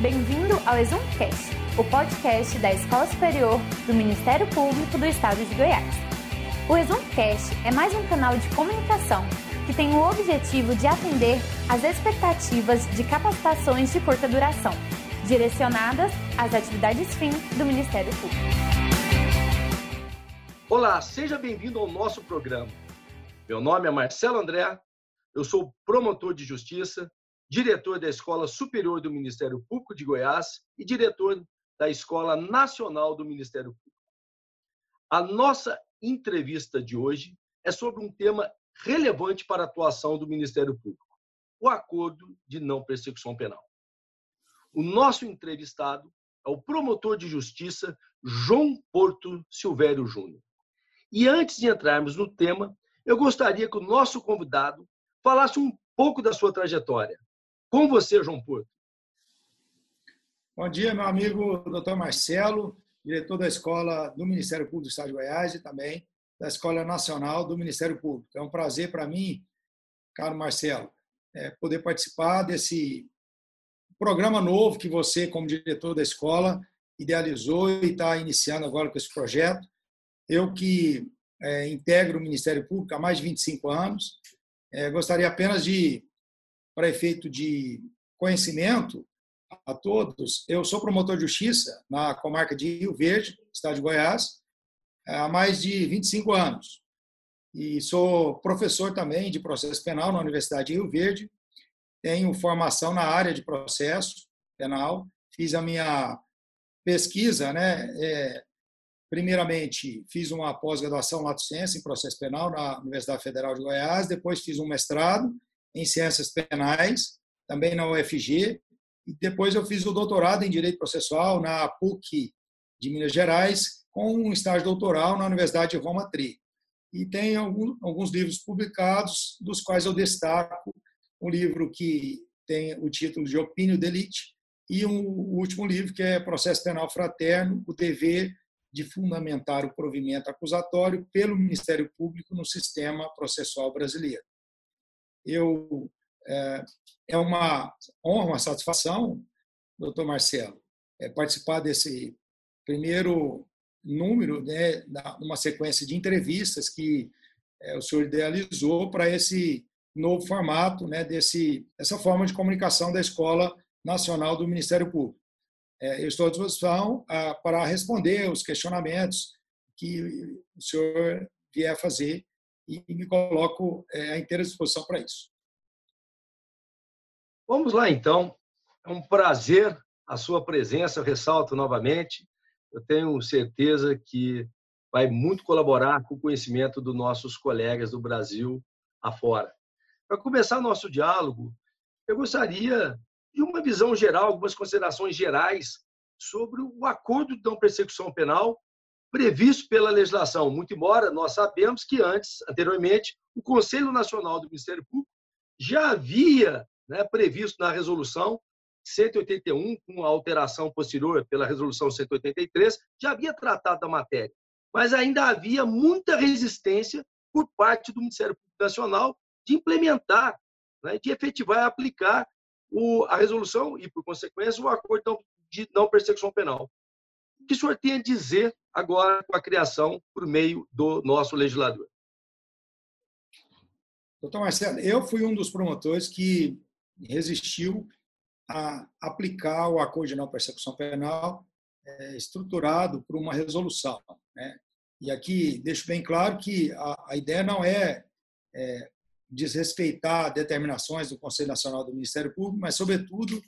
Bem-vindo ao ExumCast, o podcast da Escola Superior do Ministério Público do Estado de Goiás. O ExumCast é mais um canal de comunicação que tem o objetivo de atender às expectativas de capacitações de curta duração, direcionadas às atividades fim do Ministério Público. Olá, seja bem-vindo ao nosso programa. Meu nome é Marcelo André, eu sou promotor de justiça diretor da Escola Superior do Ministério Público de Goiás e diretor da Escola Nacional do Ministério Público. A nossa entrevista de hoje é sobre um tema relevante para a atuação do Ministério Público: o acordo de não persecução penal. O nosso entrevistado é o promotor de justiça João Porto Silvério Júnior. E antes de entrarmos no tema, eu gostaria que o nosso convidado falasse um pouco da sua trajetória, com você, João Porto. Bom dia, meu amigo doutor Marcelo, diretor da Escola do Ministério Público do Estado de Goiás e também da Escola Nacional do Ministério Público. É um prazer para mim, caro Marcelo, é, poder participar desse programa novo que você, como diretor da escola, idealizou e está iniciando agora com esse projeto. Eu que é, integro o Ministério Público há mais de 25 anos, é, gostaria apenas de para efeito de conhecimento a todos, eu sou promotor de justiça na comarca de Rio Verde, estado de Goiás, há mais de 25 anos. E sou professor também de processo penal na Universidade de Rio Verde. Tenho formação na área de processo penal. Fiz a minha pesquisa, né? É, primeiramente, fiz uma pós-graduação lato sensu em processo penal na Universidade Federal de Goiás. Depois fiz um mestrado em Ciências Penais, também na UFG, e depois eu fiz o doutorado em Direito Processual na PUC de Minas Gerais, com um estágio doutoral na Universidade de Roma Tri. E tem alguns livros publicados, dos quais eu destaco um livro que tem o título de Opínio Delite e um, o último livro que é Processo Penal Fraterno, o dever de fundamentar o provimento acusatório pelo Ministério Público no sistema processual brasileiro eu é, é uma honra, uma satisfação, doutor Marcelo, é, participar desse primeiro número, né, uma sequência de entrevistas que é, o senhor idealizou para esse novo formato, né, desse essa forma de comunicação da Escola Nacional do Ministério Público. É, eu estou à disposição a, para responder os questionamentos que o senhor vier fazer e me coloco é, à inteira disposição para isso. Vamos lá, então. É um prazer a sua presença, eu ressalto novamente. Eu tenho certeza que vai muito colaborar com o conhecimento dos nossos colegas do Brasil afora. Para começar nosso diálogo, eu gostaria de uma visão geral, algumas considerações gerais sobre o acordo de não persecução penal previsto pela legislação, muito embora nós sabemos que antes, anteriormente, o Conselho Nacional do Ministério Público já havia né, previsto na resolução 181, com a alteração posterior pela resolução 183, já havia tratado da matéria, mas ainda havia muita resistência por parte do Ministério Público Nacional de implementar, né, de efetivar e aplicar o, a resolução e, por consequência, o acordo de não persecução penal. Que o senhor tem a dizer agora com a criação por meio do nosso legislador? Doutor Marcelo, eu fui um dos promotores que resistiu a aplicar o acordo de não persecução penal é, estruturado por uma resolução. Né? E aqui deixo bem claro que a, a ideia não é, é desrespeitar determinações do Conselho Nacional do Ministério Público, mas, sobretudo,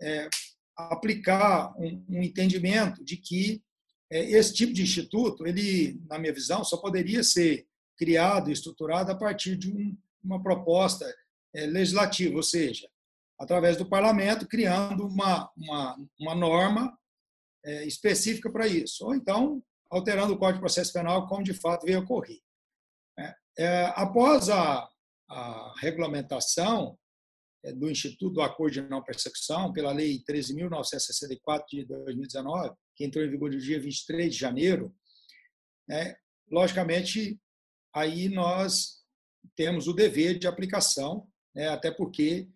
é, aplicar um, um, entendimento de que é, esse tipo de instituto, ele, na minha visão, só poderia ser criado e estruturado a partir de um, uma proposta é, legislativa, ou seja, através do parlamento, criando uma, uma, uma norma é, específica para isso, ou então alterando o Código de Processo Penal, como de fato veio ocorrer. É, é, após a, a regulamentação do Instituto do Acordo de Não Persecução, pela Lei 13.964 de 2019, que entrou em vigor no dia 23 de janeiro, né, logicamente, aí nós temos o dever de aplicação, né, até porque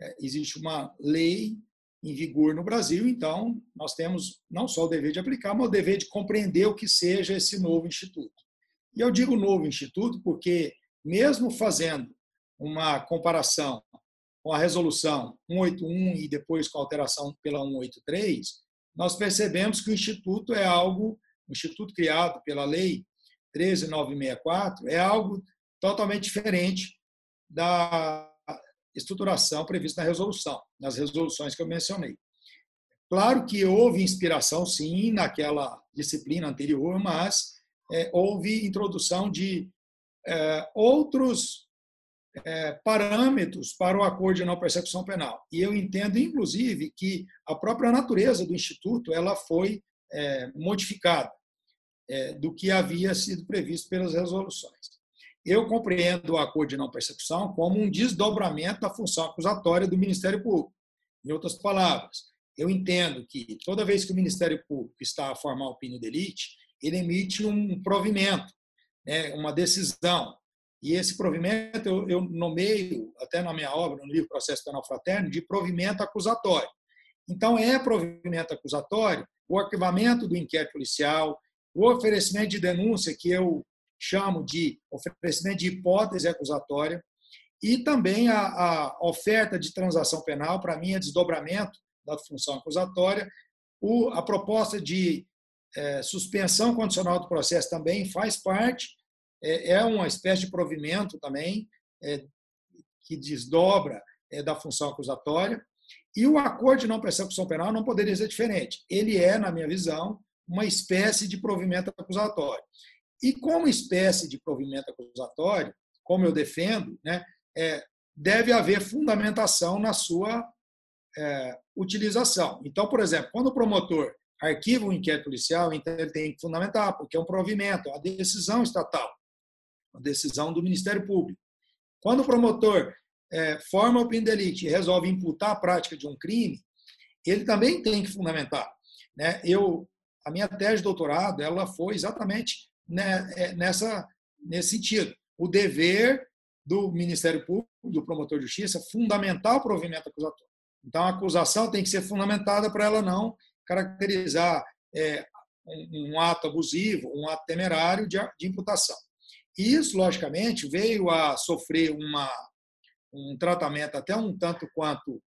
é, existe uma lei em vigor no Brasil, então nós temos não só o dever de aplicar, mas o dever de compreender o que seja esse novo instituto. E eu digo novo instituto porque, mesmo fazendo uma comparação com a resolução 181 e depois com a alteração pela 183, nós percebemos que o instituto é algo, o instituto criado pela lei 13964 é algo totalmente diferente da estruturação prevista na resolução, nas resoluções que eu mencionei. Claro que houve inspiração, sim, naquela disciplina anterior, mas é, houve introdução de é, outros é, parâmetros para o acordo de não persecução penal. E eu entendo, inclusive, que a própria natureza do Instituto ela foi é, modificada é, do que havia sido previsto pelas resoluções eu compreendo o acordo de não persecução como um desdobramento da função acusatória do Ministério Público. Em outras palavras, eu entendo que toda vez que o Ministério Público está a formar opinião de elite, ele emite um provimento, né, uma decisão. E esse provimento eu, eu nomeio, até na minha obra, no livro Processo Penal Fraterno, de provimento acusatório. Então, é provimento acusatório o arquivamento do inquérito policial, o oferecimento de denúncia que eu chamo de oferecimento de hipótese acusatória, e também a, a oferta de transação penal, para mim, é desdobramento da função acusatória. O, a proposta de é, suspensão condicional do processo também faz parte, é, é uma espécie de provimento também, é, que desdobra é, da função acusatória. E o acordo de não persecução penal não poderia ser diferente. Ele é, na minha visão, uma espécie de provimento acusatório. E como espécie de provimento acusatório, como eu defendo, né, é, deve haver fundamentação na sua é, utilização. Então, por exemplo, quando o promotor arquiva um inquérito policial, então ele tem que fundamentar, porque é um provimento, é uma decisão estatal, uma decisão do Ministério Público. Quando o promotor é, forma opinião de elite e resolve imputar a prática de um crime, ele também tem que fundamentar. Né? Eu, a minha tese de doutorado ela foi exatamente né, é, nessa, nesse sentido. O dever do Ministério Público, do promotor de justiça, fundamentar o provimento acusatório. Então, a acusação tem que ser fundamentada para ela não caracterizar é, um, um, ato abusivo, um ato temerário de, de imputação. Isso, logicamente, veio a sofrer uma, um tratamento até um tanto quanto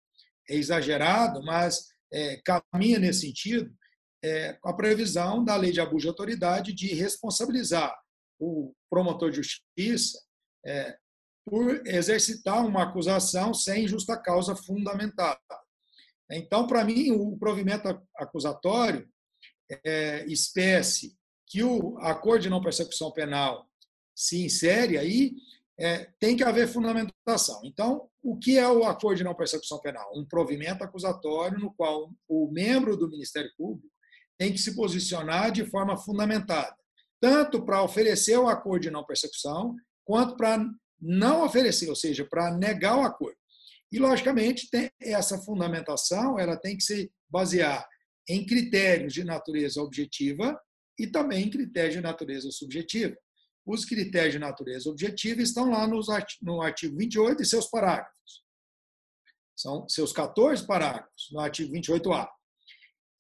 exagerado, mas é, caminha nesse sentido, é, a previsão da lei de abuso de autoridade de responsabilizar o promotor de justiça é, por exercitar uma acusação sem justa causa fundamentada. Então, para mim, o provimento acusatório, é, espécie que o acordo de não persecução penal se insere aí, é, tem que haver fundamentação. Então, o que é o acordo de não persecução penal? Um provimento acusatório no qual o membro do Ministério Público tem que se posicionar de forma fundamentada, tanto para oferecer o acordo de não persecução, quanto para não oferecer, ou seja, para negar o acordo. E, logicamente, essa fundamentação ela tem que se basear em critérios de natureza objetiva e também em critérios de natureza subjetiva. Os critérios de natureza objetiva estão lá no artigo 28 e seus parágrafos. São seus 14 parágrafos no artigo 28A.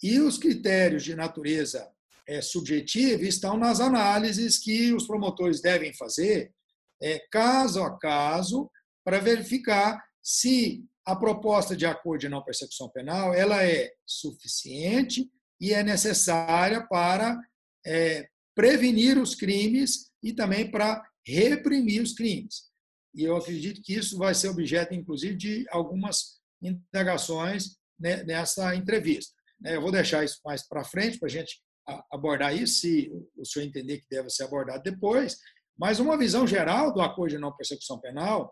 E os critérios de natureza é, subjetiva estão nas análises que os promotores devem fazer, é, caso a caso, para verificar se a proposta de acordo de não persecução penal ela é suficiente e é necessária para é, prevenir os crimes e também para reprimir os crimes. E eu acredito que isso vai ser objeto, inclusive, de algumas indagações né, nessa entrevista. Né, eu vou deixar isso mais para frente para a gente abordar isso, se o senhor entender que deve ser abordado depois. Mas uma visão geral do acordo de não persecução penal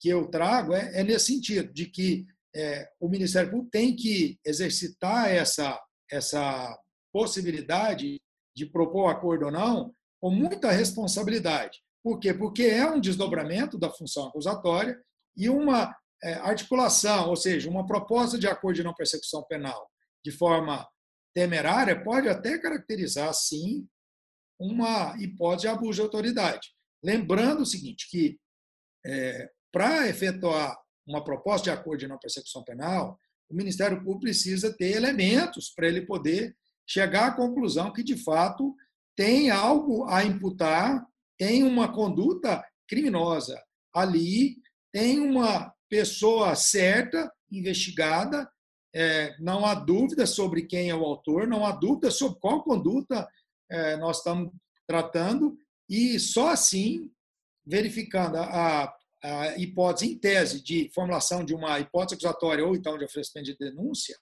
que eu trago é, é nesse sentido, de que é, o Ministério Público tem que exercitar essa, essa possibilidade de propor acordo ou não com muita responsabilidade. Por quê? Porque é um desdobramento da função acusatória e uma é, articulação, ou seja, uma proposta de acordo de não persecução penal de forma temerária pode até caracterizar, sim, uma hipótese de abuso de autoridade. Lembrando o seguinte, que é, para efetuar uma proposta de acordo de não persecução penal, o Ministério Público precisa ter elementos para ele poder chegar à conclusão que, de fato, tem algo a imputar, tem uma conduta criminosa. Ali, tem uma pessoa certa, investigada, é, não há dúvida sobre quem é o autor, não há dúvida sobre qual conduta é, nós estamos tratando, e só assim, verificando a, a hipótese em tese de formulação de uma hipótese acusatória ou então de oferecimento de denúncia,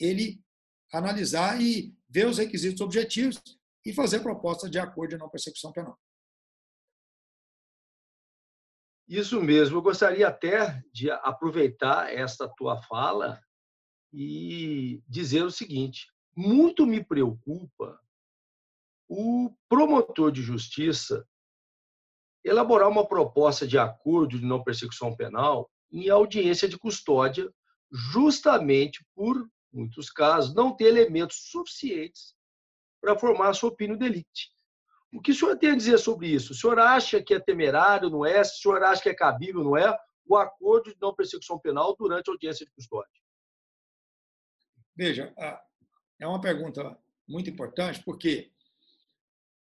ele analisar e ver os requisitos objetivos e fazer proposta de acordo de não persecução penal. Isso mesmo. Eu gostaria até de aproveitar esta tua fala e dizer o seguinte: muito me preocupa o promotor de justiça elaborar uma proposta de acordo de não persecução penal em audiência de custódia, justamente por muitos casos não ter elementos suficientes para formar a sua opinião delite. O que o senhor tem a dizer sobre isso? O senhor acha que é temerário, não é? O senhor acha que é cabível, não é? O acordo de não persecução penal durante a audiência de custódia? Veja, é uma pergunta muito importante, porque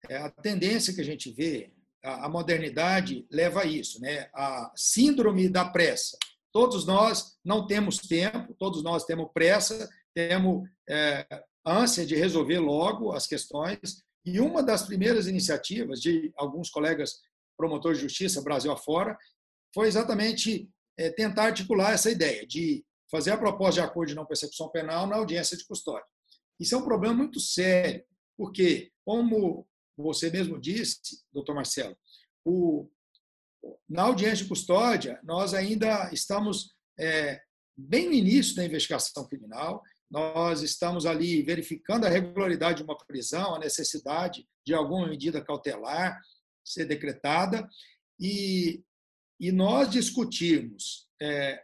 é, a tendência que a gente vê a modernidade leva a isso, né? A síndrome da pressa. Todos nós não temos tempo, todos nós temos pressa, temos é, ânsia de resolver logo as questões. E uma das primeiras iniciativas de alguns colegas promotores de justiça, Brasil afora, foi exatamente é, tentar articular essa ideia de fazer a proposta de acordo de não persecução penal na audiência de custódia. Isso é um problema muito sério, porque, como você mesmo disse, doutor Marcelo, o, na audiência de custódia, nós ainda estamos é, bem no início da investigação criminal, nós estamos ali verificando a regularidade de uma prisão, a necessidade de alguma medida cautelar ser decretada, e, e nós discutirmos é,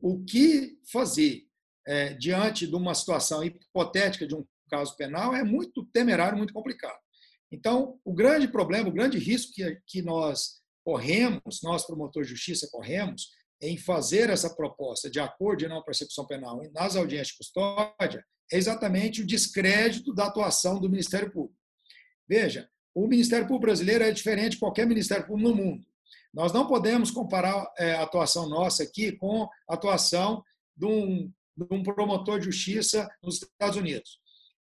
o que fazer é, diante de uma situação hipotética de um caso penal é muito temerário, muito complicado. Então, o grande problema, o grande risco que, que nós corremos, nós promotores de justiça corremos, em fazer essa proposta de acordo de não persecução penal nas audiências de custódia, é exatamente o descrédito da atuação do Ministério Público. Veja, o Ministério Público brasileiro é diferente de qualquer Ministério Público no mundo. Nós não podemos comparar é, a atuação nossa aqui com a atuação de um, de um promotor de justiça nos Estados Unidos.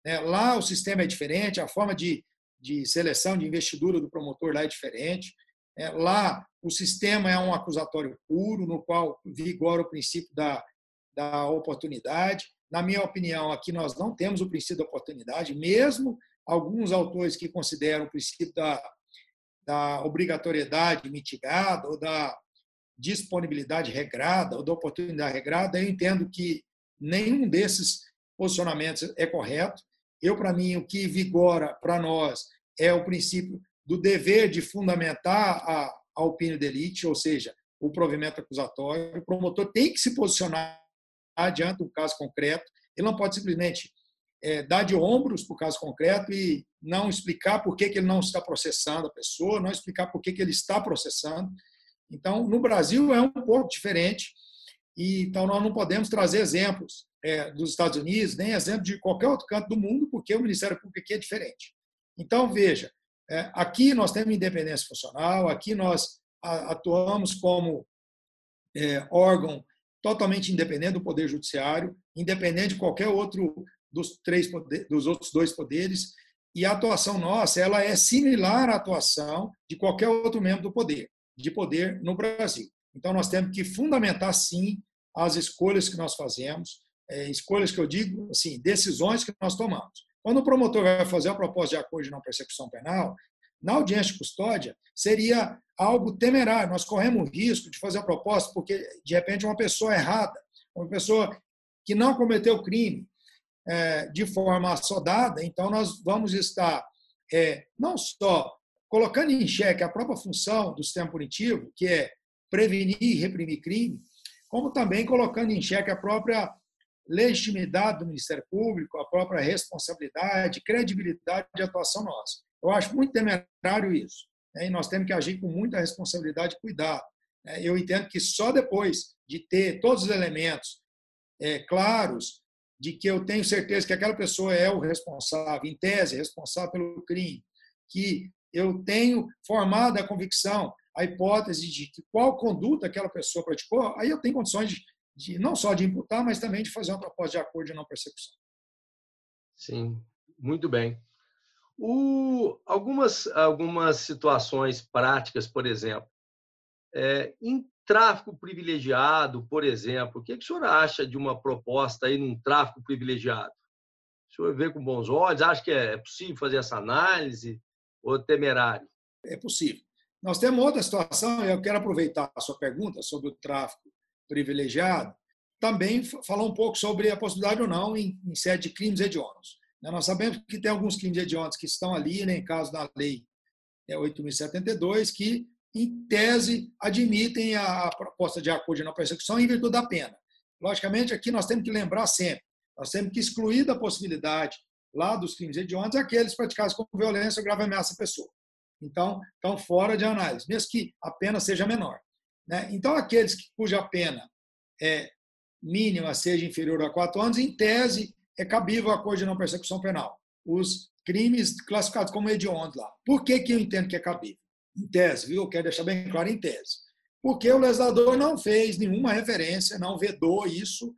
É, lá o sistema é diferente, a forma de de seleção de investidura do promotor lá é diferente. É, lá, o sistema é um acusatório puro, no qual vigora o princípio da, da oportunidade. Na minha opinião, aqui nós não temos o princípio da oportunidade, mesmo alguns autores que consideram o princípio da, da obrigatoriedade mitigada ou da disponibilidade regrada ou da oportunidade regrada, eu entendo que nenhum desses posicionamentos é correto. Eu, para mim, o que vigora para nós é o princípio do dever de fundamentar a, a opinião de elite, ou seja, o provimento acusatório. O promotor tem que se posicionar diante um caso concreto. Ele não pode simplesmente é, dar de ombros para o caso concreto e não explicar por que, que ele não está processando a pessoa, não explicar por que, que ele está processando. Então, no Brasil é um pouco diferente, e então nós não podemos trazer exemplos é, dos Estados Unidos, nem exemplo de qualquer outro canto do mundo, porque o Ministério Público aqui é diferente. Então, veja, aqui nós temos independência funcional, aqui nós atuamos como é, órgão totalmente independente do Poder Judiciário, independente de qualquer outro dos, três dos outros dois poderes, e a atuação nossa ela é similar à atuação de qualquer outro membro do poder, de poder no Brasil. Então, nós temos que fundamentar, sim, as escolhas que nós fazemos, é, escolhas que eu digo, assim, decisões que nós tomamos. Quando o promotor vai fazer a proposta de acordo de não persecução penal, na audiência de custódia, seria algo temerário. Nós corremos o risco de fazer a proposta porque, de repente, uma pessoa errada, uma pessoa que não cometeu crime é, de forma assodada, então nós vamos estar é, não só colocando em xeque a própria função do sistema punitivo, que é prevenir e reprimir crime, como também colocando em xeque a própria legitimidade do Ministério Público, a própria responsabilidade, credibilidade de atuação nossa. Eu acho muito temerário isso. Né? E nós temos que agir com muita responsabilidade e cuidado. Né? Eu entendo que só depois de ter todos os elementos é, claros de que eu tenho certeza que aquela pessoa é o responsável, em tese, responsável pelo crime, que eu tenho formada a convicção, a hipótese de que qual conduta aquela pessoa praticou, aí eu tenho condições de, de não só de imputar, mas também de fazer uma proposta de acordo de não persecução. Sim, muito bem. O, algumas, algumas situações práticas, por exemplo, é, em tráfico privilegiado, por exemplo, o que, que o senhor acha de uma proposta aí num tráfico privilegiado? O senhor vê com bons olhos? Acha que é, é possível fazer essa análise ou temerário? É possível. Nós temos outra situação, eu quero aproveitar a sua pergunta sobre o tráfico privilegiado, também falar um pouco sobre a possibilidade ou não em, em sede de crimes hediondos. Né, nós sabemos que tem alguns crimes hediondos que estão ali, né, em caso da lei 8.072, é, que, em tese, admitem a proposta de acordo de não persecução em virtude da pena. Logicamente, aqui nós temos que lembrar sempre, nós temos que excluir da possibilidade lá dos crimes hediondos aqueles praticados com violência ou grave ameaça à pessoa. Então, estão fora de análise, mesmo que a pena seja menor. Né? Então, aqueles cuja pena é mínima seja inferior a quatro anos, em tese, é cabível a coisa de não persecução penal. Os crimes classificados como hediondos lá. Por que, que eu entendo que é cabível? Em tese, viu? Eu quero deixar bem claro em tese. Porque o legislador não fez nenhuma referência, não vedou isso,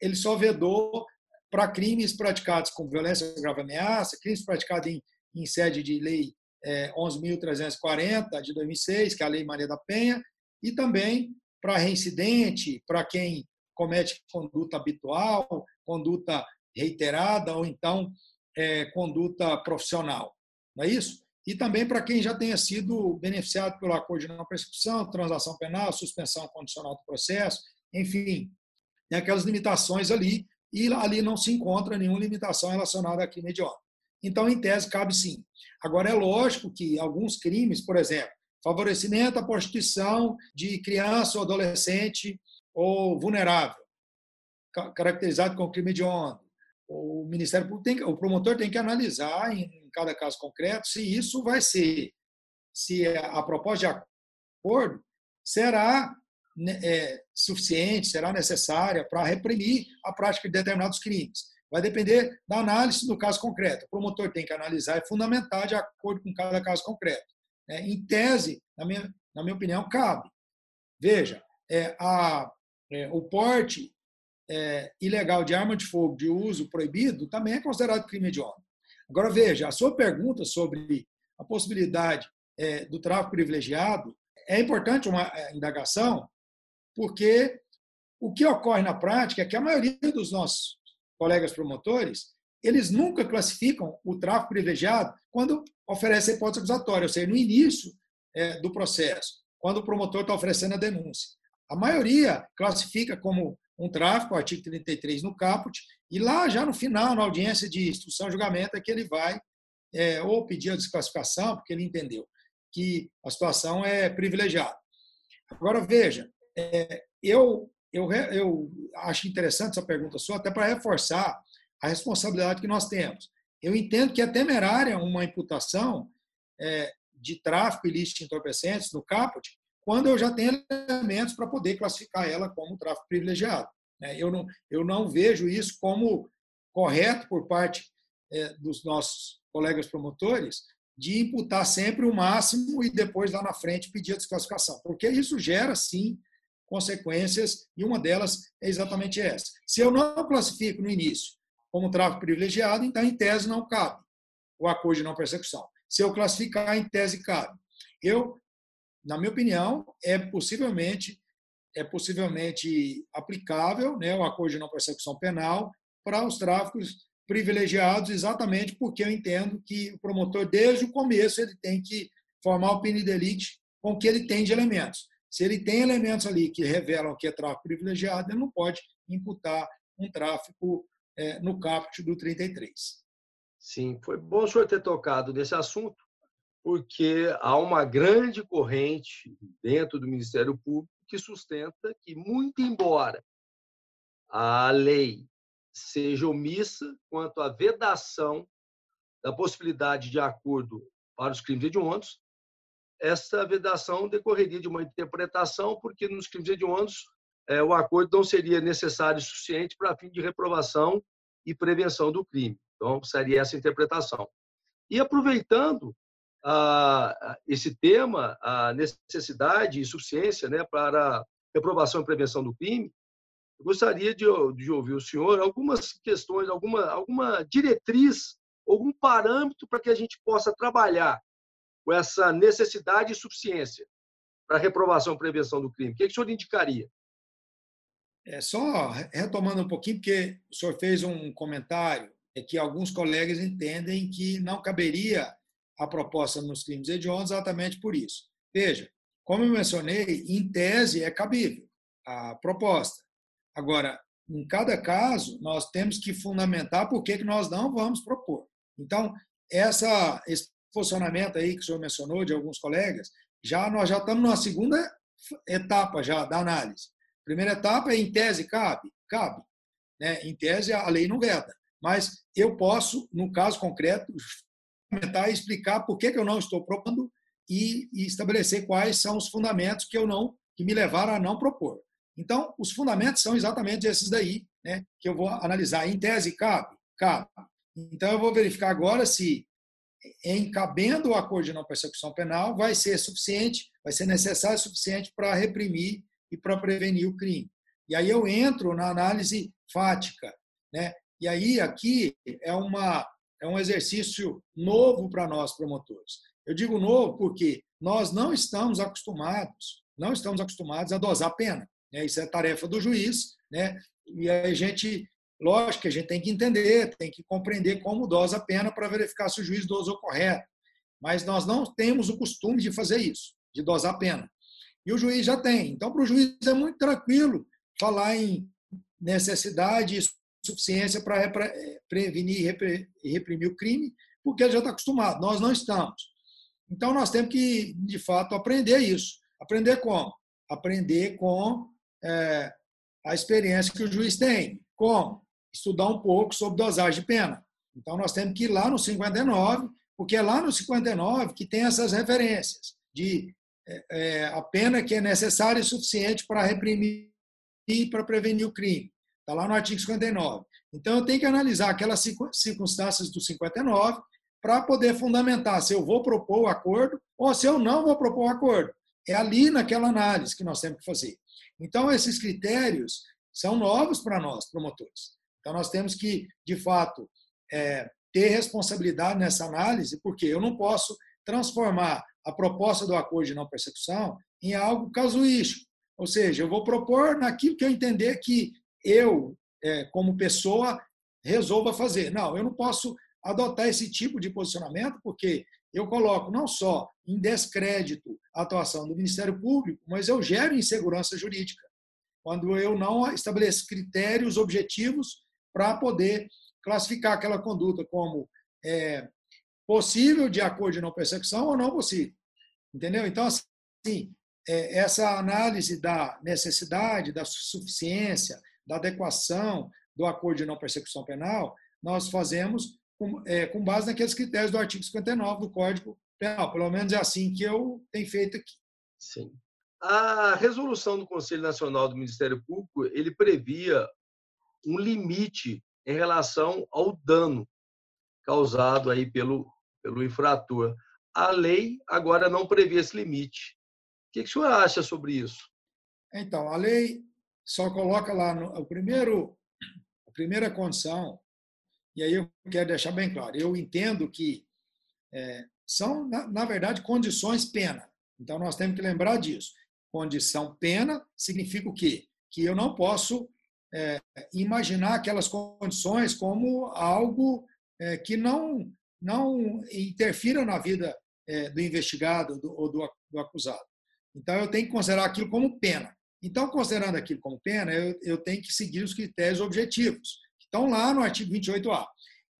ele só vedou para crimes praticados com violência grave ameaça, crimes praticados em, em sede de lei é, 11.340 de 2006, que é a Lei Maria da Penha, e também para reincidente, para quem comete conduta habitual, conduta reiterada ou então é, conduta profissional. Não é isso? E também para quem já tenha sido beneficiado pelo acordo de não prescrição, transação penal, suspensão condicional do processo, enfim, tem aquelas limitações ali, e ali não se encontra nenhuma limitação relacionada a crime hediondo. Então, em tese, cabe sim. Agora, é lógico que alguns crimes, por exemplo, favorecimento à prostituição de criança ou adolescente ou vulnerável, caracterizado como crime hediondo, o Ministério Público tem, o promotor tem que analisar em, cada caso concreto se isso vai ser, se a proposta de acordo será né, é, suficiente, será necessária para reprimir a prática de determinados crimes. Vai depender da análise do caso concreto. O promotor tem que analisar e fundamentar de acordo com cada caso concreto. É, em tese, na minha, na minha opinião, cabe. Veja, é, a, é, o porte é, ilegal de arma de fogo de uso proibido também é considerado crime hediondo. Agora, veja, a sua pergunta sobre a possibilidade é, do tráfico privilegiado é importante uma é, indagação, porque o que ocorre na prática é que a maioria dos nossos colegas promotores, eles nunca classificam o tráfico privilegiado quando oferece a hipótese acusatória, ou seja, no início é, do processo, quando o promotor está oferecendo a denúncia. A maioria classifica como um tráfico, o artigo 33 no caput, e lá já no final, na audiência de instrução e julgamento, é que ele vai é, ou pedir a desclassificação, porque ele entendeu que a situação é privilegiada. Agora, veja, é, eu, eu, eu acho interessante essa pergunta sua, até para reforçar a responsabilidade que nós temos. Eu entendo que é temerária uma imputação é, de tráfico ilícito de entorpecentes no caput, quando eu já tenho elementos para poder classificar ela como tráfico privilegiado. Né? Eu não, eu não vejo isso como correto por parte é, dos nossos colegas promotores de imputar sempre o máximo e depois lá na frente pedir a desclassificação, porque isso gera sim consequências e uma delas é exatamente essa. Se eu não classifico no início como tráfico privilegiado, então em tese não cabe o acordo de não persecução. Se eu classificar, em tese cabe. Eu na minha opinião, é possivelmente é possivelmente aplicável, né, o acordo de não persecução penal para os tráficos privilegiados, exatamente porque eu entendo que o promotor desde o começo ele tem que formar o pini delite com o que ele tem de elementos. Se ele tem elementos ali que revelam que é tráfico privilegiado, ele não pode imputar um tráfico é, no caput do 33. Sim, foi bom o senhor ter tocado nesse assunto, porque há uma grande corrente dentro do Ministério Público que sustenta que, muito embora a lei seja omissa quanto à vedação da possibilidade de acordo para os crimes hediondos, essa vedação decorreria de uma interpretação, porque nos crimes hediondos é, o acordo não seria necessário e suficiente para fim de reprovação e prevenção do crime. Então, seria essa interpretação. E aproveitando ah, esse tema, a necessidade e suficiência né, para reprovação e prevenção do crime, eu gostaria de, de ouvir o senhor algumas questões, alguma, alguma diretriz, algum parâmetro para que a gente possa trabalhar com essa necessidade e suficiência para reprovação e prevenção do crime. O que, é que o senhor indicaria? É, só retomando um pouquinho, porque o senhor fez um comentário é que alguns colegas entendem que não caberia a proposta nos crimes hediondos exatamente por isso. Veja, como eu mencionei, em tese é cabível a proposta. Agora, em cada caso, nós temos que fundamentar por que nós não vamos propor. Então, essa, esse posicionamento aí que o senhor mencionou de alguns colegas, já nós já estamos numa segunda etapa já da análise. Primeira etapa é em tese cabe, cabe. Né? Em tese a lei não veda, mas eu posso, no caso concreto, fundamentar e explicar por que, que eu não estou propondo e, e estabelecer quais são os fundamentos que eu não que me levaram a não propor. Então, os fundamentos são exatamente esses daí, né, que eu vou analisar. Em tese, cabe? Cabe. Então, eu vou verificar agora se, em cabendo o acordo de não persecução penal, vai ser suficiente, vai ser necessário o suficiente para reprimir e para prevenir o crime. E aí eu entro na análise fática. Né? E aí, aqui, é, uma, é um exercício novo para nós, promotores. Eu digo novo porque nós não estamos acostumados, não estamos acostumados a dosar pena. Né? Isso é tarefa do juiz, né? E a gente, lógico que a gente tem que entender, tem que compreender como dosa a pena para verificar se o juiz dosou correto. Mas nós não temos o costume de fazer isso, de dosar pena. E o juiz já tem. Então, para o juiz é muito tranquilo falar em necessidade e suficiência para prevenir e reprimir o crime, porque ele já está acostumado. Nós não estamos. Então, nós temos que, de fato, aprender isso. Aprender como? Aprender com é, a experiência que o juiz tem. Como? Estudar um pouco sobre dosagem de pena. Então, nós temos que ir lá no 59, porque é lá no 59 que tem essas referências de é, é, a pena que é necessária e suficiente para reprimir e para prevenir o crime. Está lá no artigo 59. Então, eu tenho que analisar aquelas circunstâncias do 59 para poder fundamentar se eu vou propor o acordo ou se eu não vou propor o acordo. É ali naquela análise que nós temos que fazer. Então, esses critérios são novos para nós, promotores. Então, nós temos que, de fato, é, ter responsabilidade nessa análise, porque eu não posso transformar a proposta do acordo de não persecução em algo casuístico. Ou seja, eu vou propor naquilo que eu entender que eu, é, como pessoa, resolva fazer. Não, eu não posso adotar esse tipo de posicionamento, porque eu coloco não só em descrédito a atuação do Ministério Público, mas eu gero insegurança jurídica. Quando eu não estabeleço critérios objetivos para poder classificar aquela conduta como é, possível de acordo de não persecução ou não possível. Entendeu? Então, assim, é, essa análise da necessidade, da suficiência, da adequação do acordo de não persecução penal, nós fazemos com, é, com base naqueles critérios do artigo 59 do Código Penal. Pelo menos é assim que eu tenho feito aqui. Sim. A resolução do Conselho Nacional do Ministério Público ele previa um limite em relação ao dano causado aí pelo, pelo infrator. A lei agora não prevê esse limite. O que, o senhor acha sobre isso? Então, a lei só coloca lá no, o primeiro, a primeira condição e aí eu quero deixar bem claro, eu entendo que é, são, na, na, verdade, condições pena. Então, nós temos que lembrar disso. Condição pena significa o quê? Que eu não posso é, imaginar aquelas condições como algo é, que não, não interfira na vida é, do investigado do, ou do, do, acusado. Então, eu tenho que considerar aquilo como pena. Então, considerando aquilo como pena, eu, eu tenho que seguir os critérios objetivos estão lá no artigo 28A.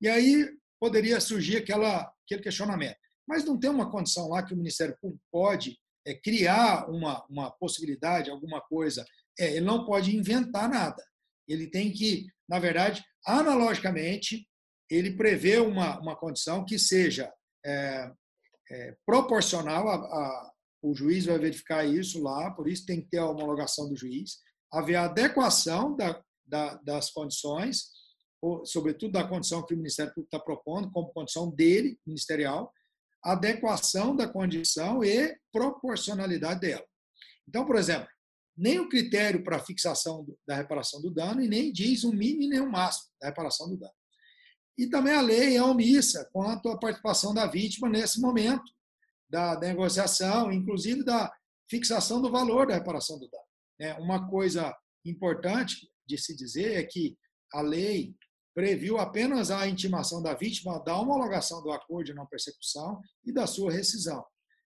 E aí poderia surgir aquela, aquele questionamento. Mas não tem uma condição lá que o Ministério Público pode é, criar uma, uma possibilidade, alguma coisa. É, ele não pode inventar nada. Ele tem que, na verdade, analogicamente, ele prevê uma, uma condição que seja é, é, proporcional a, a, o juiz vai verificar isso lá, por isso tem que ter a homologação do juiz, haver adequação da, da, das condições, sobretudo da condição que o Ministério Público está propondo, como condição dele, ministerial, adequação da condição e proporcionalidade dela. Então, por exemplo, nem o critério para fixação da reparação do dano e nem diz um mínimo nem um máximo da reparação do dano. E também a lei é omissa quanto à participação da vítima nesse momento da negociação, inclusive da fixação do valor da reparação do dano. É, uma coisa importante de se dizer é que a lei previu apenas a intimação da vítima da homologação do acordo de não persecução e da sua rescisão.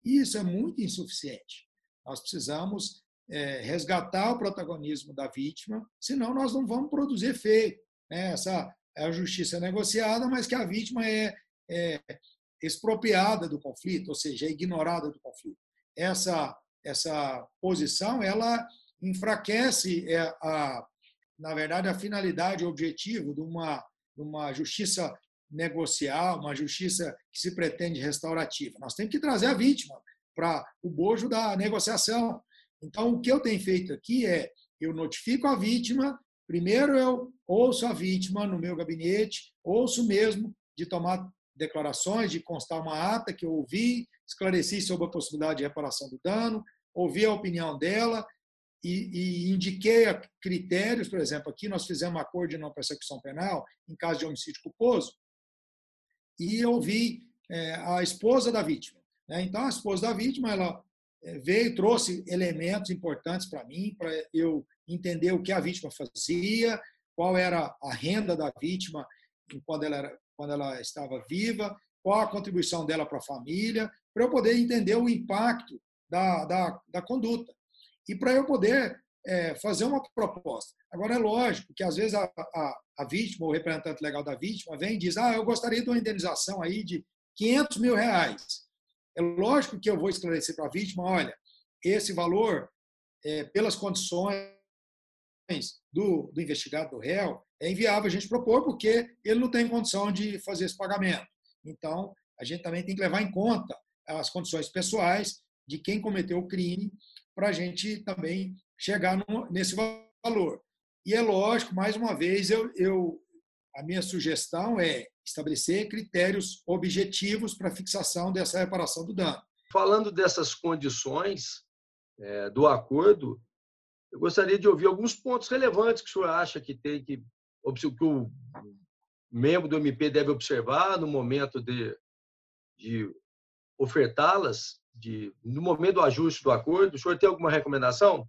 E isso é muito insuficiente. Nós precisamos é, resgatar o protagonismo da vítima, senão nós não vamos produzir efeito. Né? Essa a justiça negociada, mas que a vítima é, é expropriada do conflito, ou seja, é ignorada do conflito. Essa essa posição ela enfraquece é, a, na verdade a finalidade, o objetivo de uma de uma justiça negocial, uma justiça que se pretende restaurativa. Nós temos que trazer a vítima para o bojo da negociação. Então, o que eu tenho feito aqui é eu notifico a vítima, primeiro eu ouço a vítima no meu gabinete, ouço mesmo de tomar declarações, de constar uma ata que eu ouvi, esclareci sobre a possibilidade de reparação do dano, ouvi a opinião dela e, e indiquei critérios, por exemplo, aqui nós fizemos um acordo de não persecução penal em caso de homicídio culposo e ouvi é, a esposa da vítima. Né? Então, a esposa da vítima, ela veio, trouxe elementos importantes para mim, para eu entender o que a vítima fazia, qual era a renda da vítima quando ela, era, quando ela estava viva, qual a contribuição dela para a família, para eu poder entender o impacto da, da, da conduta. E para eu poder é, fazer uma proposta. Agora, é lógico que, às vezes, a, a, a, vítima, o representante legal da vítima, vem e diz: Ah, eu gostaria de uma indenização aí de 500 mil reais. É lógico que eu vou esclarecer para a vítima: olha, esse valor, é, pelas condições do, do investigado, do réu, é inviável a gente propor, porque ele não tem condição de fazer esse pagamento. Então, a gente também tem que levar em conta as condições pessoais de quem cometeu o crime, para a gente também chegar no, nesse valor. E é lógico, mais uma vez, eu, eu, a minha sugestão é estabelecer critérios objetivos para fixação dessa reparação do dano. Falando dessas condições é, do acordo, eu gostaria de ouvir alguns pontos relevantes que o senhor acha que tem que, que o membro do MP deve observar no momento de, de ofertá-las, de, no momento do ajuste do acordo. O senhor tem alguma recomendação?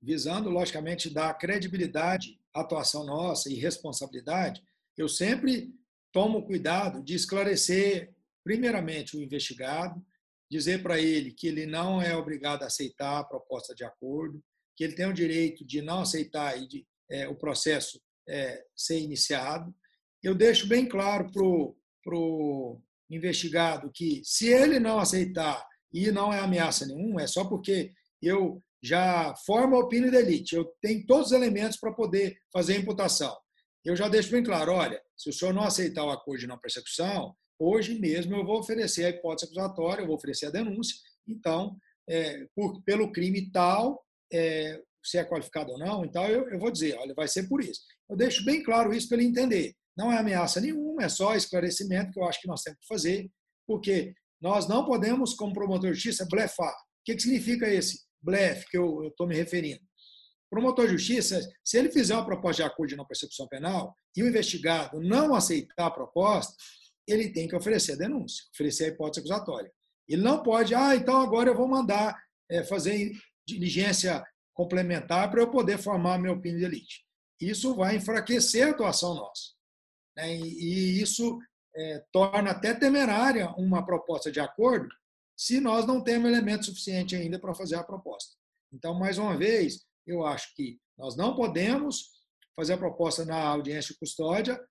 Visando, logicamente, dar credibilidade atuação nossa e responsabilidade, eu sempre tomo cuidado de esclarecer, primeiramente, o investigado, dizer para ele que ele não é obrigado a aceitar a proposta de acordo, que ele tem o direito de não aceitar e de, é, o processo é, ser iniciado. Eu deixo bem claro para o investigado que, se ele não aceitar e não é ameaça nenhuma, é só porque eu já formo a opinião de elite, eu tenho todos os elementos para poder fazer a imputação. Eu já deixo bem claro, olha, se o senhor não aceitar o acordo de não persecução, Hoje mesmo eu vou oferecer a hipótese acusatória, eu vou oferecer a denúncia. Então, é, por, pelo crime tal, é, se é qualificado ou não, então eu, eu vou dizer, olha, vai ser por isso. Eu deixo bem claro isso para ele entender. Não é ameaça nenhuma, é só esclarecimento que eu acho que nós temos que fazer, porque nós não podemos, como promotor de justiça, blefar. O que, que significa esse blefe que eu estou me referindo? promotor de justiça, se ele fizer uma proposta de acordo de não persecução penal e o investigado não aceitar a proposta, ele tem que oferecer a denúncia, oferecer a hipótese acusatória. Ele não pode, ah, então agora eu vou mandar é, fazer diligência complementar para eu poder formar minha opinião de elite. Isso vai enfraquecer a atuação nossa. Né? E, isso é, torna até temerária uma proposta de acordo se nós não temos elemento suficiente ainda para fazer a proposta. Então, mais uma vez, eu acho que nós não podemos fazer a proposta na audiência de custódia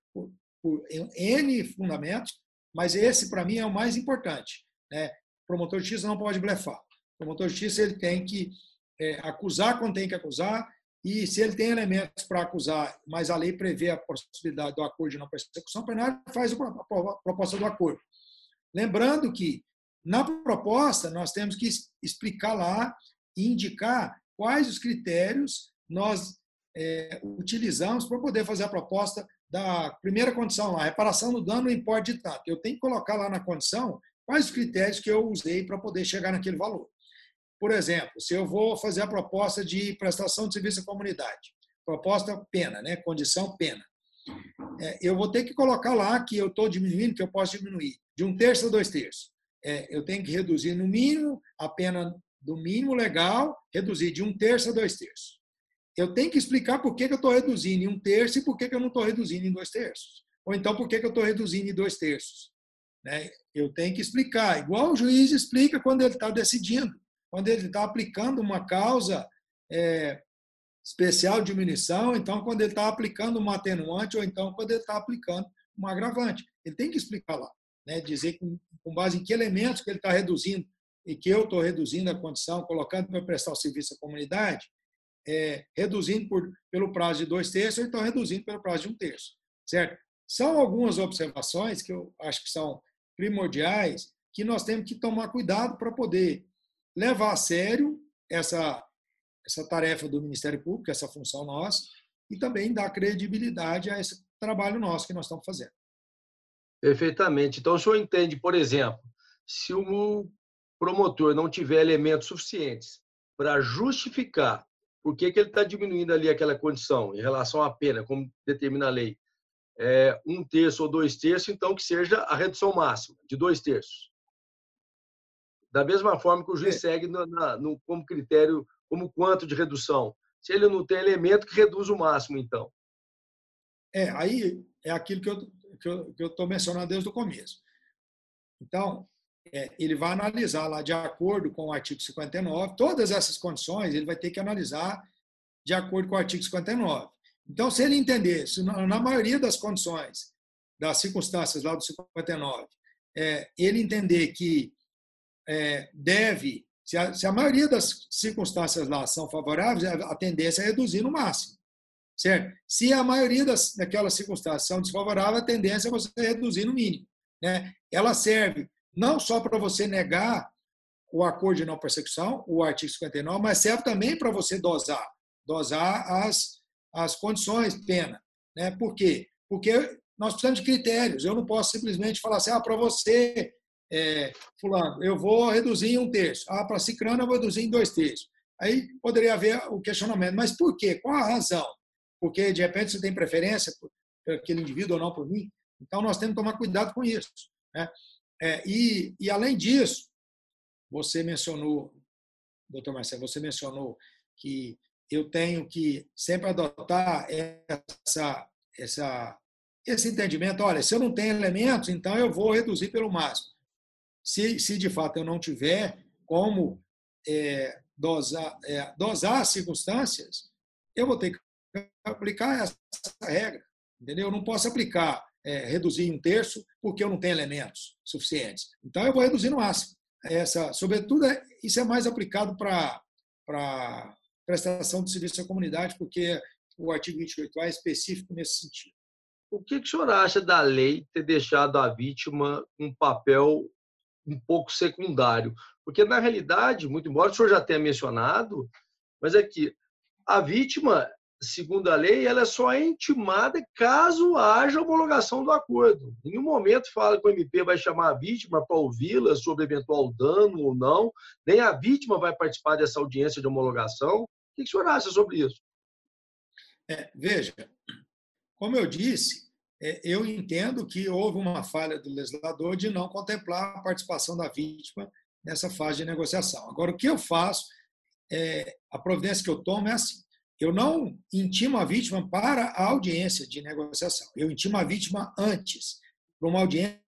por N fundamentos, mas esse, para mim, é o mais importante. Né? O promotor de justiça não pode blefar. O promotor de justiça ele tem que é, acusar quando tem que acusar, e se ele tem elementos para acusar, mas a lei prevê a possibilidade do acordo de não persecução penal, faz a proposta do acordo. Lembrando que Na proposta, nós temos que explicar lá e indicar quais os critérios nós é, utilizamos para poder fazer a proposta da primeira condição lá, reparação do dano no importe de tanto. Eu tenho que colocar lá na condição quais os critérios que eu usei para poder chegar naquele valor. Por exemplo, se eu vou fazer a proposta de prestação de serviço à comunidade, proposta pena, né? condição pena, é, eu vou ter que colocar lá que eu estou diminuindo, que eu posso diminuir de um terço a dois terços. É, eu tenho que reduzir no mínimo a pena do mínimo legal, reduzir de um terço a dois terços. Eu tenho que explicar por que, que eu estou reduzindo em um terço e por que, que eu não estou reduzindo em dois terços. Ou então por que, que eu estou reduzindo em dois terços. Né? Eu tenho que explicar, igual o juiz explica quando ele está decidindo, quando ele está aplicando uma causa é, especial de diminuição, então quando ele está aplicando uma atenuante, ou então quando ele está aplicando um agravante. Ele tem que explicar lá, né? dizer com, com base em que elementos que ele está reduzindo e que eu estou reduzindo a condição, colocando para prestar o serviço à comunidade, é, reduzindo por, pelo prazo de dois terços, ou então reduzindo pelo prazo de um terço. Certo? São algumas observações que eu acho que são primordiais, que nós temos que tomar cuidado para poder levar a sério essa, essa tarefa do Ministério Público, essa função nossa, e também dar credibilidade a esse trabalho nosso que nós estamos fazendo. Perfeitamente. Então, o senhor entende, por exemplo, se o promotor não tiver elementos suficientes para justificar por que, que ele está diminuindo ali aquela condição em relação à pena, como determina a lei, é, um terço ou dois terços, então que seja a redução máxima, de dois terços. Da mesma forma que o juiz é. segue no, na, no, como critério, como quanto de redução. Se ele não tem elemento, que reduz o máximo, então. É, aí é aquilo que eu que eu estou mencionando desde o começo. Então, é, ele vai analisar lá de acordo com o artigo 59, todas essas condições ele vai ter que analisar de acordo com o artigo 59. Então, se ele entender, se na maioria das condições, das circunstâncias lá do 59, é, ele entender que é, deve, se a, se a, maioria das circunstâncias lá são favoráveis, a tendência é reduzir no máximo. Certo? Se a maioria das, daquelas circunstâncias são desfavoráveis, a tendência é você reduzir no mínimo. Né? Ela serve não só para você negar o acordo de não persecução, o artigo 59, mas serve também para você dosar, dosar as, as condições pena. Né? Por quê? Porque nós precisamos de critérios. Eu não posso simplesmente falar assim, ah, para você, é, fulano, eu vou reduzir em um terço. Ah, para cicrano, eu vou reduzir em dois terços. Aí poderia haver o questionamento, mas por quê? Qual a razão? Porque, de repente, você tem preferência por, aquele indivíduo ou não por mim? Então, nós temos que tomar cuidado com isso. Né? É, e, e, além disso, você mencionou, doutor Marcelo, você mencionou que eu tenho que sempre adotar essa, essa, esse entendimento. Olha, se eu não tenho elementos, então eu vou reduzir pelo máximo. Se, se de fato eu não tiver como é, dosar, é, dosar as circunstâncias, eu vou ter que aplicar essa regra. Entendeu? Eu não posso aplicar é, reduzir em um terço porque eu não tenho elementos suficientes. Então, eu vou reduzir no máximo. Essa, sobretudo, é, isso é mais aplicado para prestação de serviço à comunidade, porque o artigo 28A é específico nesse sentido. O que, que o senhor acha da lei ter deixado a vítima um papel um pouco secundário? Porque, na realidade, muito embora o senhor já tenha mencionado, mas é que a vítima segundo a lei, ela é só intimada caso haja homologação do acordo. Em nenhum momento fala que o MP vai chamar a vítima para ouvi-la sobre eventual dano ou não, nem a vítima vai participar dessa audiência de homologação. O que o senhor acha sobre isso? É, veja, como eu disse, é, eu entendo que houve uma falha do legislador de não contemplar a participação da vítima nessa fase de negociação. Agora, o que eu faço, é, a providência que eu tomo é assim: eu não intimo a vítima para a audiência de negociação. Eu intimo a vítima antes, para uma audiência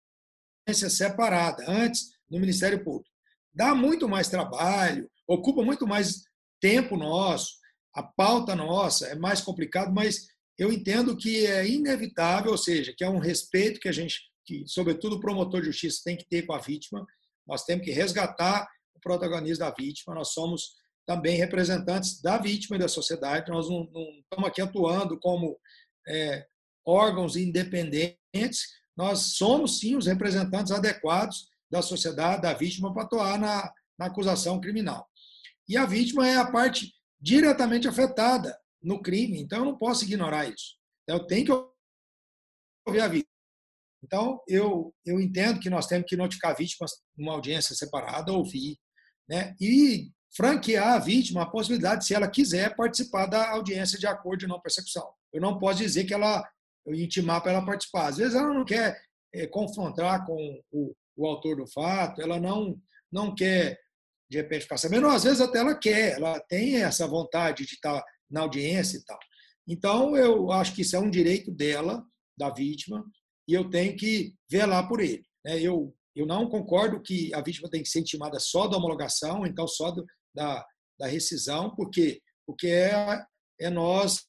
separada, antes no Ministério Público. Dá muito mais trabalho, ocupa muito mais tempo nosso, a pauta nossa é mais complicado, mas eu entendo que é inevitável, ou seja, que é um respeito que a gente, que sobretudo o promotor de justiça tem que ter com a vítima. Nós temos que resgatar o protagonismo da vítima. Nós somos também representantes da vítima e da sociedade. Nós não, não estamos aqui atuando como é, órgãos independentes, nós somos sim os representantes adequados da sociedade, da vítima, para atuar na, na acusação criminal. E a vítima é a parte diretamente afetada no crime, então eu não posso ignorar isso. Eu tenho que ouvir a vítima. Então, eu, eu entendo que nós temos que notificar vítimas numa audiência separada, ouvir, né? e franquear a vítima a possibilidade, se ela quiser, participar da audiência de acordo de não persecução. Eu não posso dizer que ela, eu intimar para ela participar. Às vezes ela não quer é, confrontar com o, o autor do fato, ela não, não quer, de repente, ficar sabendo, às vezes até ela quer, ela tem essa vontade de estar na audiência e tal. Então, eu acho que isso é um direito dela, da vítima, e eu tenho que velar por ele. Né? Eu, eu não concordo que a vítima tem que ser intimada só da homologação, então só do, da, da rescisão, porque, porque é, é nós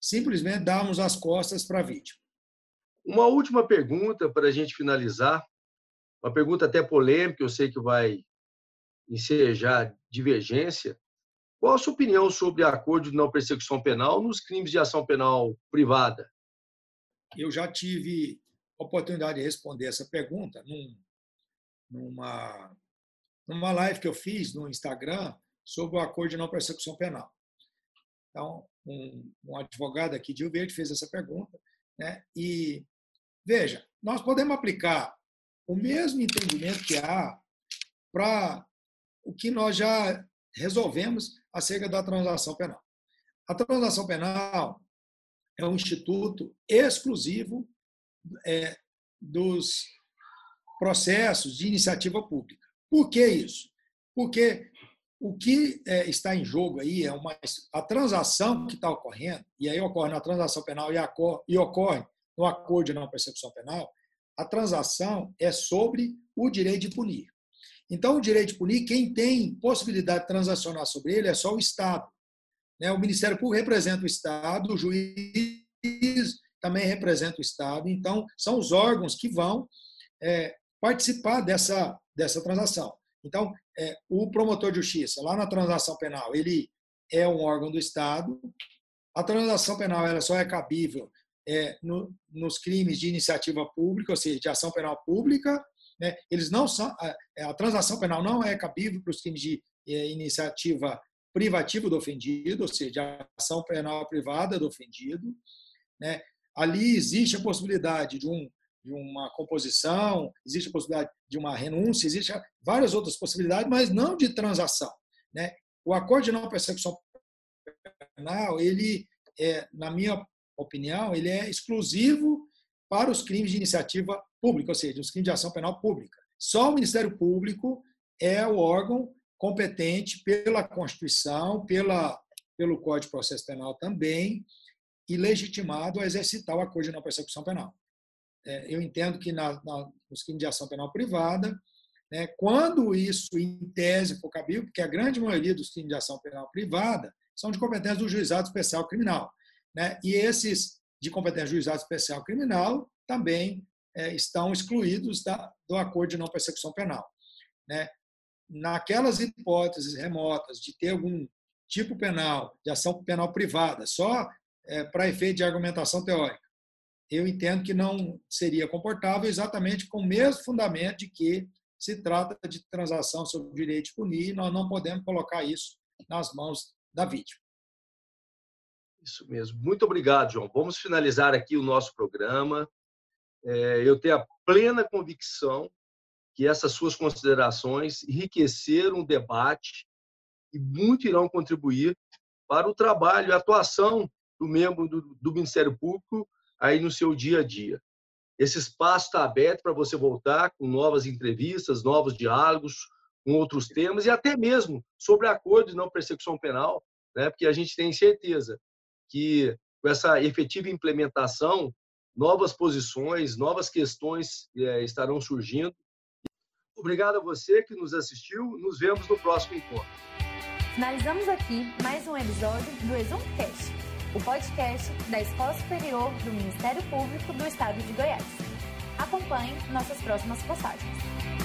simplesmente darmos as costas para a vítima. Uma última pergunta para a gente finalizar, uma pergunta até polêmica, eu sei que vai ensejar divergência. Qual a sua opinião sobre acordo de não persecução penal nos crimes de ação penal privada? Eu já tive oportunidade de responder essa pergunta num, numa, numa live que eu fiz no Instagram sobre o acordo de não persecução penal. Então, um, um advogado aqui de Rio Verde fez essa pergunta, né? e veja, nós podemos aplicar o mesmo entendimento que há para o que nós já resolvemos acerca da transação penal. A transação penal é um instituto exclusivo é, dos processos de iniciativa pública. Por que isso? Porque o que é, está em jogo aí é uma, a transação que está ocorrendo, e aí ocorre na transação penal e, e ocorre no acordo de não persecução penal, a transação é sobre o direito de punir. Então, o direito de punir, quem tem possibilidade de transacionar sobre ele é só o Estado. Né? O Ministério Público representa o Estado, o juiz também representa o Estado. Então, são os órgãos que vão é, participar dessa, dessa transação. Então, é, o promotor de justiça, lá na transação penal, ele é um órgão do Estado. A transação penal ela só é cabível é, no, nos crimes de iniciativa pública, ou seja, de ação penal pública. Né? Eles não são a, a, transação penal não é cabível para os crimes de é, iniciativa privativa do ofendido, ou seja, de ação penal privada do ofendido. Né? Ali existe a possibilidade de, um, de uma composição, existe a possibilidade de uma renúncia, existe várias outras possibilidades, mas não de transação. Né? O acordo de não persecução penal, ele, é, na minha opinião, ele é exclusivo para os crimes de iniciativa pública, ou seja, os crimes de ação penal pública. Só o Ministério Público é o órgão competente pela Constituição, pela, pelo Código de Processo Penal também, e legitimado a exercitar o acordo de não persecução penal. É, eu entendo que na, na, crimes de ação penal privada, né, quando isso, em tese, for cabível, porque a grande maioria dos crimes de ação penal privada são de competência do juizado especial criminal. Né? E esses de competência do juizado especial criminal também é, estão excluídos da, do acordo de não persecução penal. Né? Naquelas hipóteses remotas de ter algum tipo penal, de ação penal privada, só é, para efeito de argumentação teórica, eu entendo que não seria comportável exatamente com o mesmo fundamento de que se trata de transação sobre direito de punir e nós não podemos colocar isso nas mãos da vítima. Isso mesmo. Muito obrigado, João. Vamos finalizar aqui o nosso programa. É, eu tenho a plena convicção que essas suas considerações enriqueceram o debate e muito irão contribuir para o trabalho e atuação do membro do Ministério Público aí no seu dia a dia. Esse espaço está aberto para você voltar com novas entrevistas, novos diálogos, com outros temas e até mesmo sobre acordo de não persecução penal, né? porque a gente tem certeza que com essa efetiva implementação, novas posições, novas questões é, estarão surgindo. Obrigado a você que nos assistiu. Nos vemos no próximo encontro. Finalizamos aqui mais um episódio do ExumCast, o podcast da Escola Superior do Ministério Público do Estado de Goiás. Acompanhe nossas próximas postagens.